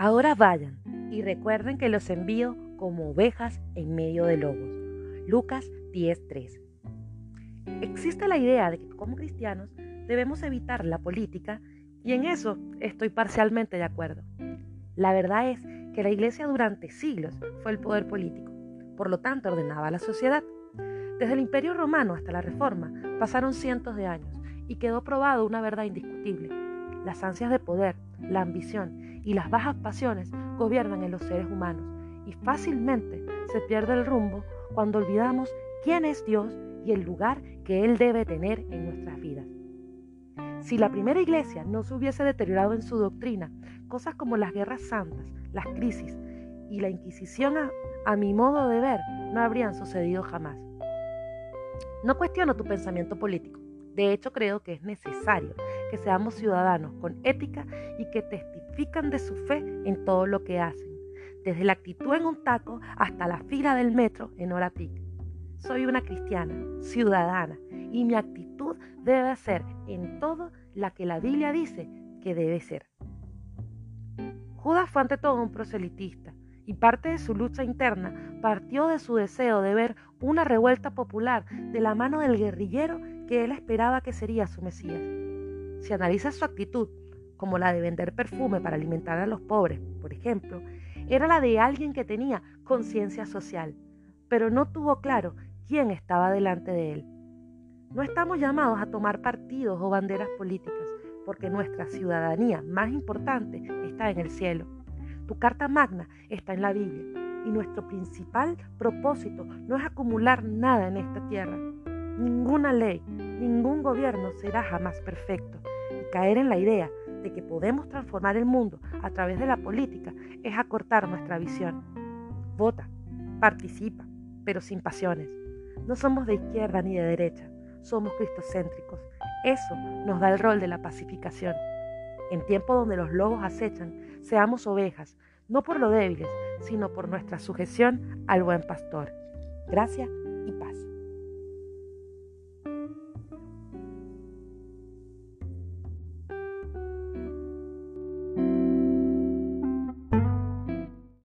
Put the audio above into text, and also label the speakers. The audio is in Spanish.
Speaker 1: Ahora vayan y recuerden que los envío como ovejas en medio de lobos. Lucas 10:3. Existe la idea de que como cristianos debemos evitar la política y en eso estoy parcialmente de acuerdo. La verdad es que la iglesia durante siglos fue el poder político, por lo tanto ordenaba a la sociedad. Desde el imperio romano hasta la reforma pasaron cientos de años y quedó probado una verdad indiscutible. Las ansias de poder, la ambición y las bajas pasiones gobiernan en los seres humanos y fácilmente se pierde el rumbo cuando olvidamos quién es Dios y el lugar que Él debe tener en nuestras vidas. Si la primera iglesia no se hubiese deteriorado en su doctrina, cosas como las guerras santas, las crisis y la Inquisición, a, a mi modo de ver, no habrían sucedido jamás. No cuestiono tu pensamiento político. De hecho, creo que es necesario que seamos ciudadanos con ética y que testifican de su fe en todo lo que hacen, desde la actitud en un taco hasta la fila del metro en hora pic. Soy una cristiana, ciudadana, y mi actitud debe ser en todo la que la Biblia dice que debe ser. Judas fue ante todo un proselitista y parte de su lucha interna partió de su deseo de ver una revuelta popular de la mano del guerrillero que él esperaba que sería su Mesías. Si analizas su actitud, como la de vender perfume para alimentar a los pobres, por ejemplo, era la de alguien que tenía conciencia social, pero no tuvo claro quién estaba delante de él. No estamos llamados a tomar partidos o banderas políticas, porque nuestra ciudadanía más importante está en el cielo. Tu carta magna está en la Biblia y nuestro principal propósito no es acumular nada en esta tierra. Ninguna ley, ningún gobierno será jamás perfecto. Caer en la idea de que podemos transformar el mundo a través de la política es acortar nuestra visión. Vota, participa, pero sin pasiones. No somos de izquierda ni de derecha, somos cristocéntricos. Eso nos da el rol de la pacificación. En tiempos donde los lobos acechan, seamos ovejas, no por lo débiles, sino por nuestra sujeción al buen pastor. Gracias y paz.